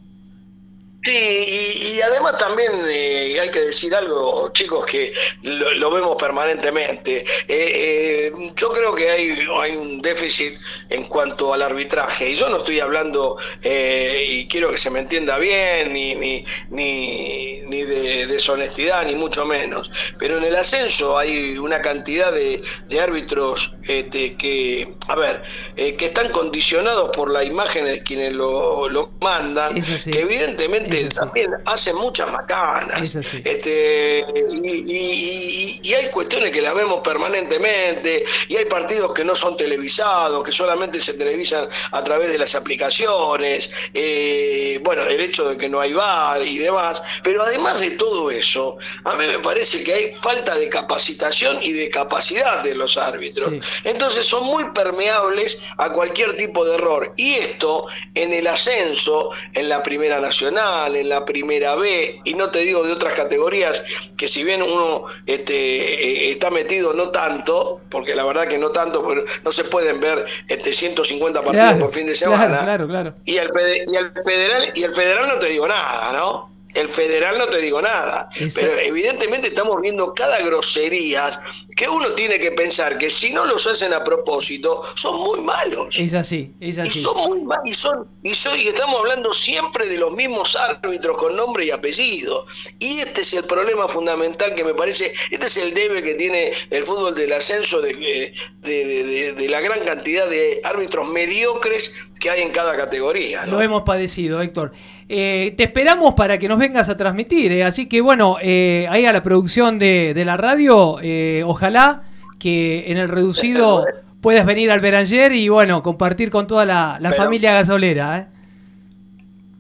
Sí, y, y, además también eh, hay que decir algo, chicos, que lo, lo vemos permanentemente. Eh, eh, yo creo que hay, hay un déficit en cuanto al arbitraje, y yo no estoy hablando, y quiero que se me entienda bien, ni, ni, ni, ni de deshonestidad, ni mucho menos, pero en el ascenso hay una cantidad de, de árbitros este, que, a ver, que están condicionados por la imagen de quienes lo, lo mandan, que evidentemente también hacen muchas macanas. Este, y, y, y, hay cuestiones que las vemos permanentemente, y hay partidos que no son televisados, que solamente se televisan a través de las aplicaciones, eh, bueno, el hecho de que no hay bar y demás, pero además de todo eso, a mí me parece que hay falta de capacitación y de capacidad de los árbitros. Sí. Entonces son muy permeables a cualquier tipo de error. Y esto en el ascenso, en la Primera Nacional, en la Primera B, y no te digo de otras categorías, que si bien uno este, eh, está metido no tanto, porque la verdad que no tanto, pero no se pueden ver este, 150 partidos claro, por fin de semana. Claro, claro, claro. Y el, y el federal, y el federal no te digo nada, ¿no? El federal no te digo nada, Exacto. pero evidentemente estamos viendo cada grosería que uno tiene que pensar que si no los hacen a propósito, son muy malos. Es así, es así. Y son muy malos, y son, y, son, y estamos hablando siempre de los mismos árbitros con nombre y apellido. Y este es el problema fundamental que me parece, este es el debe que tiene el fútbol del ascenso de, de, de, de, de la gran cantidad de árbitros mediocres que hay en cada categoría. ¿no? Lo hemos padecido, Héctor. Eh, te esperamos para que nos vengas a transmitir, eh. así que bueno, eh, ahí a la producción de, de la radio, eh, ojalá que en el reducido puedas venir al Beranger y bueno, compartir con toda la, la familia gasolera.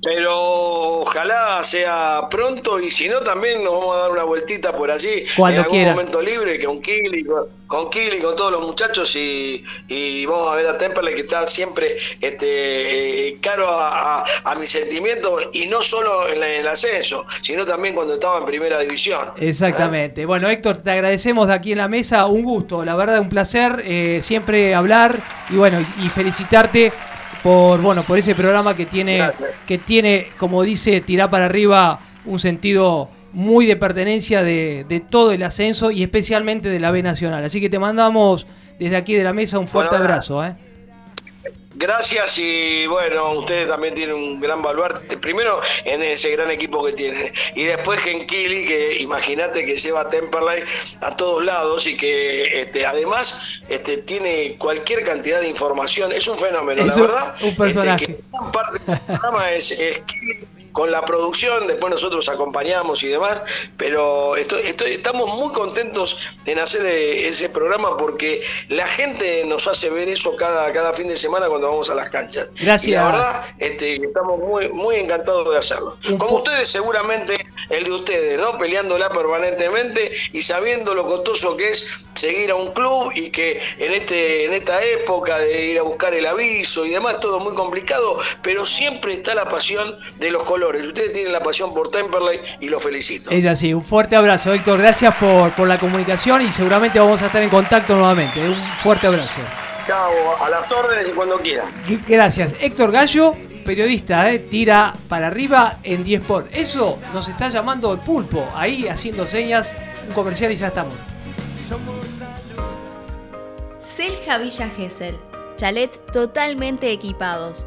Pero ojalá sea pronto y si no también nos vamos a dar una vueltita por allí Cuando en algún quiera. momento libre con Kili, con, Kili, con todos los muchachos y, y, vamos a ver a Temperley que está siempre este, eh, caro a, a, a mis sentimientos y no solo en, la, en, el ascenso, sino también cuando estaba en primera división. Exactamente. ¿eh? Bueno Héctor, te agradecemos de aquí en la mesa, un gusto, la verdad un placer eh, siempre hablar y bueno y felicitarte por bueno por ese programa que tiene Gracias. que tiene como dice tirar para arriba un sentido muy de pertenencia de, de, todo el ascenso y especialmente de la B Nacional. Así que te mandamos desde aquí de la mesa un fuerte bueno, abrazo. ¿eh? Gracias y bueno, ustedes también tienen un gran baluarte. Primero en ese gran equipo que tienen. Y después Genkili, que imagínate que lleva Temperley a todos lados y que este, además este, tiene cualquier cantidad de información. Es un fenómeno, Es la un- verdad. un personaje. Este, que gran parte del programa es, es Kili con la producción, después nosotros acompañamos y demás, pero estoy, estoy- estamos muy contentos en hacer eh, ese programa porque la gente nos hace ver eso cada, cada fin de semana cuando vamos a las canchas. Gracias. Y la verdad, este, estamos muy, muy encantados de hacerlo. Como ustedes, seguramente el de ustedes, ¿no? Peleándola permanentemente y sabiendo lo costoso que es seguir a un club y que en, este, en esta época de ir a buscar el aviso y demás, todo muy complicado, pero siempre está la pasión de los colores. Ustedes tienen la pasión por Temperley y los felicito. Es así, un fuerte abrazo, Héctor. Gracias por, por la comunicación y seguramente vamos a estar en contacto nuevamente. Un fuerte abrazo. Chao, a las órdenes y cuando quieran. Gracias. Héctor Gallo, periodista, ¿eh? tira para arriba en 10 por. Eso nos está llamando el pulpo, ahí haciendo señas, un comercial y ya estamos. Selja Villa Gesell. Chalets totalmente equipados.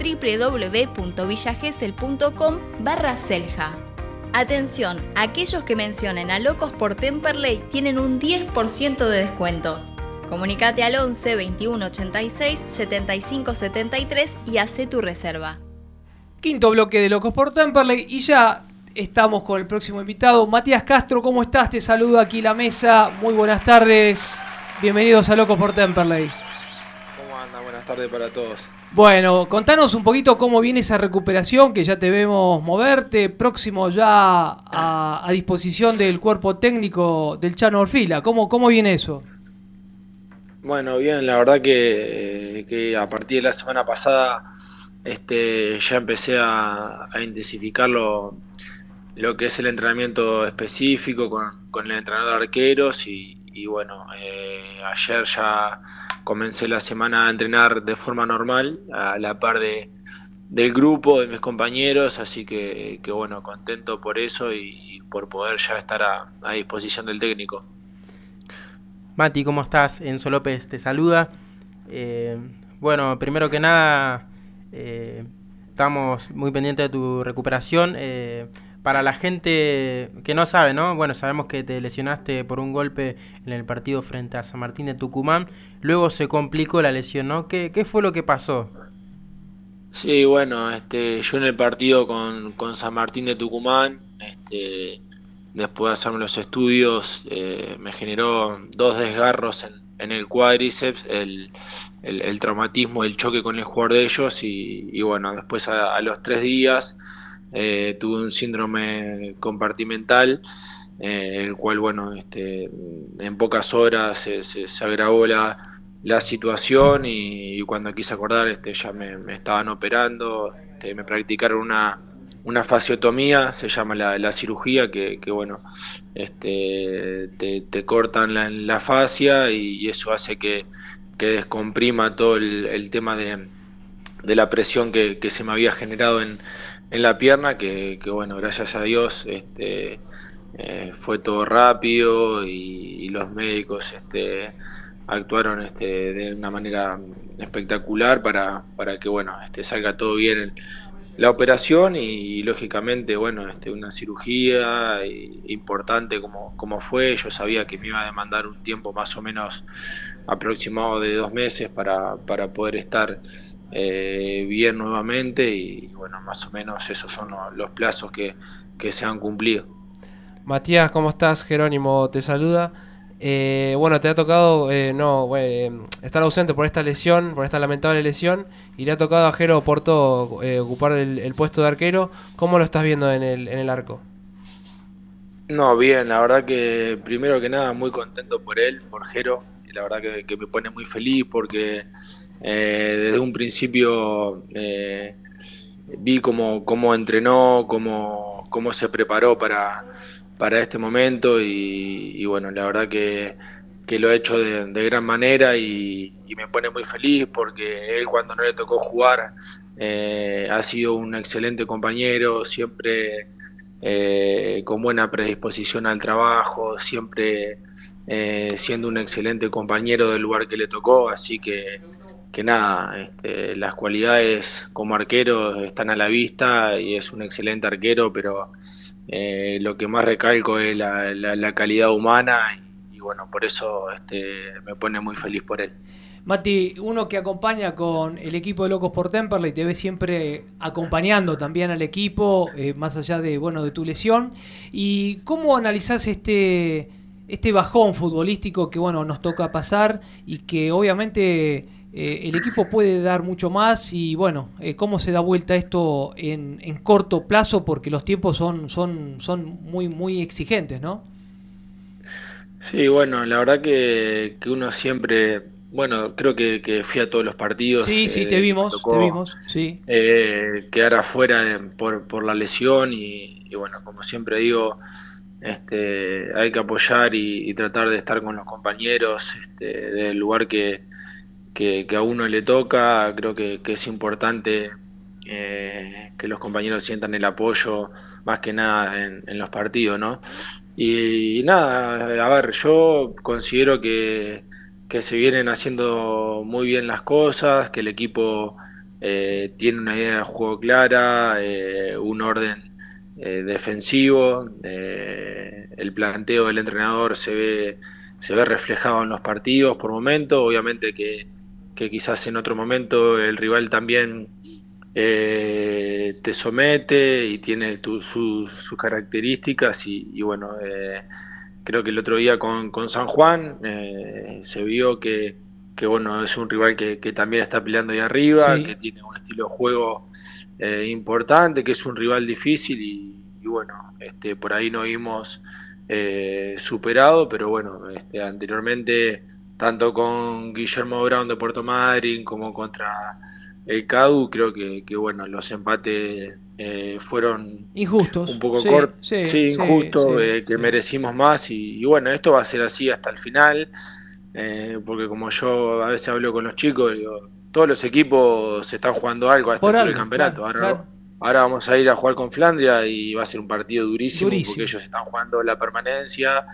www.villagesell.com barra selja. Atención, aquellos que mencionen a Locos por Temperley tienen un 10% de descuento. Comunicate al 11 21 86 75 73 y hace tu reserva. Quinto bloque de Locos por Temperley y ya estamos con el próximo invitado. Matías Castro, ¿cómo estás? Te saludo aquí la mesa. Muy buenas tardes. Bienvenidos a Locos por Temperley. ¿Cómo anda? Buenas tardes para todos. Bueno, contanos un poquito cómo viene esa recuperación, que ya te vemos moverte, próximo ya a, a disposición del cuerpo técnico del Chano Orfila. ¿Cómo, cómo viene eso? Bueno, bien, la verdad que, que a partir de la semana pasada este, ya empecé a, intensificar lo, lo que es el entrenamiento específico con, con el entrenador de arqueros y, y bueno, eh, ayer ya comencé la semana a entrenar de forma normal, a la par de, del grupo, de mis compañeros, así que, que bueno, contento por eso y, por poder ya estar a, a disposición del técnico. Mati, ¿cómo estás? Enzo López te saluda. Eh, bueno, primero que nada, eh, estamos muy pendientes de tu recuperación. Para la gente que no sabe, ¿no? Bueno, sabemos que te lesionaste por un golpe en el partido frente a San Martín de Tucumán. Luego se complicó la lesión, ¿no? ¿Qué, qué fue lo que pasó? Sí, bueno, este, yo en el partido con, con San Martín de Tucumán, este, después de hacerme los estudios, eh, me generó dos desgarros en, en el cuádriceps, el, el, traumatismo, el choque con el jugador de ellos y, y bueno, después a los tres días eh, tuve un síndrome compartimental, eh, el cual, bueno, este, en pocas horas se, agravó la, la situación y, cuando quise acordar este, ya me, estaban operando, este, me practicaron una, una fasiotomía, se llama la, la cirugía, que, que bueno, este, te, cortan la, fascia y, eso hace que, que descomprima todo el, el tema de, de la presión que, que se me había generado en, en la pierna, que, que bueno, gracias a Dios este, eh, fue todo rápido y, los médicos este, actuaron este, de una manera espectacular para, para que bueno, este, salga todo bien en la operación y, y lógicamente bueno, este, una cirugía importante como, como fue, yo sabía que me iba a demandar un tiempo más o menos aproximado de dos meses para, para poder estar eh, bien nuevamente y bueno, más o menos esos son lo- los plazos que, que se han cumplido. Matías, ¿cómo estás? Jerónimo te saluda. Eh, bueno, te ha tocado eh, no eh, estar ausente por esta lesión, por esta lamentable lesión, y le ha tocado a Jero Porto eh, ocupar el, el puesto de arquero. ¿Cómo lo estás viendo en el, en el arco? No, bien, la verdad que primero que nada muy contento por él, por Jero, y la verdad que, que me pone muy feliz porque eh, desde un principio eh, vi cómo, cómo entrenó, cómo, cómo se preparó para, para este momento y, y bueno, la verdad que, que lo ha hecho de, de gran manera y, y me pone muy feliz porque él cuando no le tocó jugar eh, ha sido un excelente compañero, siempre eh, con buena predisposición al trabajo, siempre eh, siendo un excelente compañero del lugar que le tocó, así que, que nada, este, las cualidades como arquero están a la vista y es un excelente arquero, pero eh, lo que más recalco es la, calidad humana y, y bueno, por eso este, me pone muy feliz por él. Mati, uno que acompaña con el equipo de Locos por Temperley, te ve siempre acompañando también al equipo, eh, más allá de, bueno, de tu lesión. ¿Y cómo analizás este, este bajón futbolístico que bueno, nos toca pasar y que obviamente eh, el equipo puede dar mucho más? Y bueno, eh, ¿cómo se da vuelta esto en, en corto plazo? Porque los tiempos son, son, son muy, muy exigentes, ¿no? Sí, bueno, la verdad que, que uno siempre, bueno, creo que, que fui a todos los partidos. Sí, sí, eh, te me vimos, tocó, te vimos, sí. eh, quedar afuera de- por, por la lesión y, y bueno, como siempre digo, este, hay que apoyar y, y tratar de estar con los compañeros este, del lugar que, que, a uno le toca. Creo que, es importante eh, que los compañeros sientan el apoyo más que nada en, en los partidos, ¿no? Y, nada, a ver, yo considero que, que se vienen haciendo muy bien las cosas, que el equipo eh, tiene una idea de juego clara, eh, un orden eh, defensivo, eh, el planteo del entrenador se ve, se ve reflejado en los partidos por momento, obviamente que, que quizás en otro momento el rival también eh, te somete y tiene tu- su- sus características y, y bueno, eh, creo que el otro día con, con San Juan eh, se vio que, que, bueno, es un rival que, que también está peleando ahí arriba, Sí. que tiene un estilo de juego importante, que es un rival difícil y, y bueno, este, por ahí no vimos superado, pero bueno, este, anteriormente tanto con Guillermo Brown de Puerto Madryn como contra el CADU, creo que, que bueno, los empates eh, fueron Injustos. un poco sí, cortos, sí, injustos, sí, eh, que merecimos más y, y bueno, esto va a ser así hasta el final, eh, porque como yo a veces hablo con los chicos, digo, todos los equipos se están jugando algo a este algo, campeonato. claro, ahora, claro. ahora vamos a ir a jugar con Flandria y va a ser un partido durísimo, Durísimo. porque ellos están jugando la permanencia.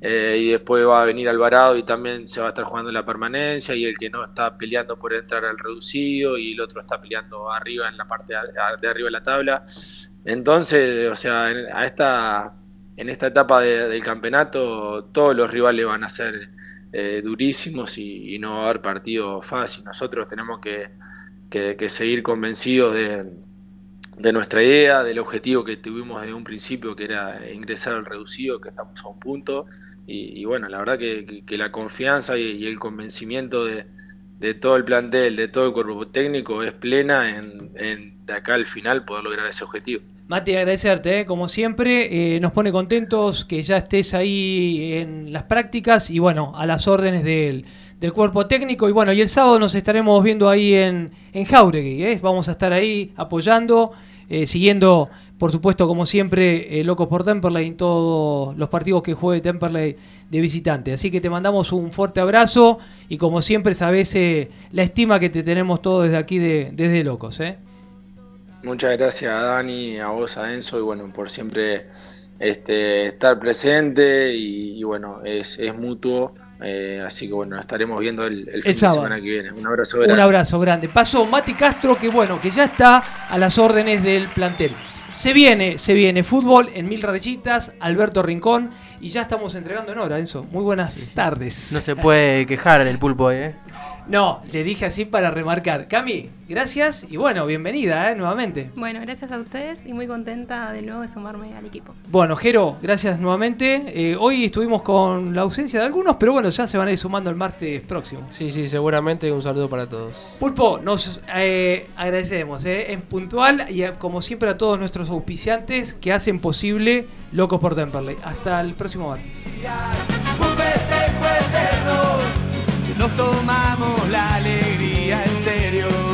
Eh, y después va a venir Alvarado y también se va a estar jugando la permanencia y el que no está peleando por entrar al reducido y el otro está peleando arriba en la parte de arriba de la tabla. Entonces, o sea, en, a esta, en esta etapa de- del campeonato todos los rivales van a ser eh, durísimos y, no va a haber partido fácil. Nosotros tenemos que- que seguir convencidos de, de nuestra idea, del objetivo que tuvimos desde un principio, que era ingresar al reducido, que estamos a un punto. Y, bueno, la verdad que, la confianza y, el convencimiento de, de todo el plantel, de todo el cuerpo técnico es plena en, de acá al final poder lograr ese objetivo. Mati, agradecerte, ¿eh? como siempre, eh, nos pone contentos que ya estés ahí en las prácticas y bueno, a las órdenes del, del cuerpo técnico. Y bueno, y el sábado nos estaremos viendo ahí en, en Jauregui, ¿eh? vamos a estar ahí apoyando, eh, siguiendo, por supuesto, como siempre, eh, Locos por Temperley en todos los partidos que juegue Temperley de visitante. Así que te mandamos un fuerte abrazo y como siempre sabes eh, la estima que te tenemos todos desde aquí, de, desde Locos. Muchas gracias Dani, a vos, a Enzo, y bueno, por siempre este, estar presente y, y bueno, es, es mutuo, eh, así que bueno, estaremos viendo el, el fin de sábado. semana que viene. Un abrazo grande. Un abrazo grande. Pasó Mati Castro, que bueno, que ya está a las órdenes del plantel. Se viene, se viene fútbol en Mil Rayitas, Alberto Rincón, y ya estamos entregando en hora, Enzo. Muy buenas tardes. No se puede quejar el pulpo, ¿eh? No, le dije así para remarcar. Cami, gracias y bueno, bienvenida ¿eh? nuevamente. Bueno, gracias a ustedes y muy contenta de nuevo de sumarme al equipo. Bueno, Jero, gracias nuevamente. Eh, hoy estuvimos con la ausencia de algunos, pero bueno, ya se van a ir sumando el martes próximo. Sí, sí, seguramente un saludo para todos. Pulpo, nos eh, agradecemos, eh, en puntual y a- como siempre a todos nuestros auspiciantes que hacen posible Locos por Temperley. Hasta el próximo martes nos tomamos la alegría en serio.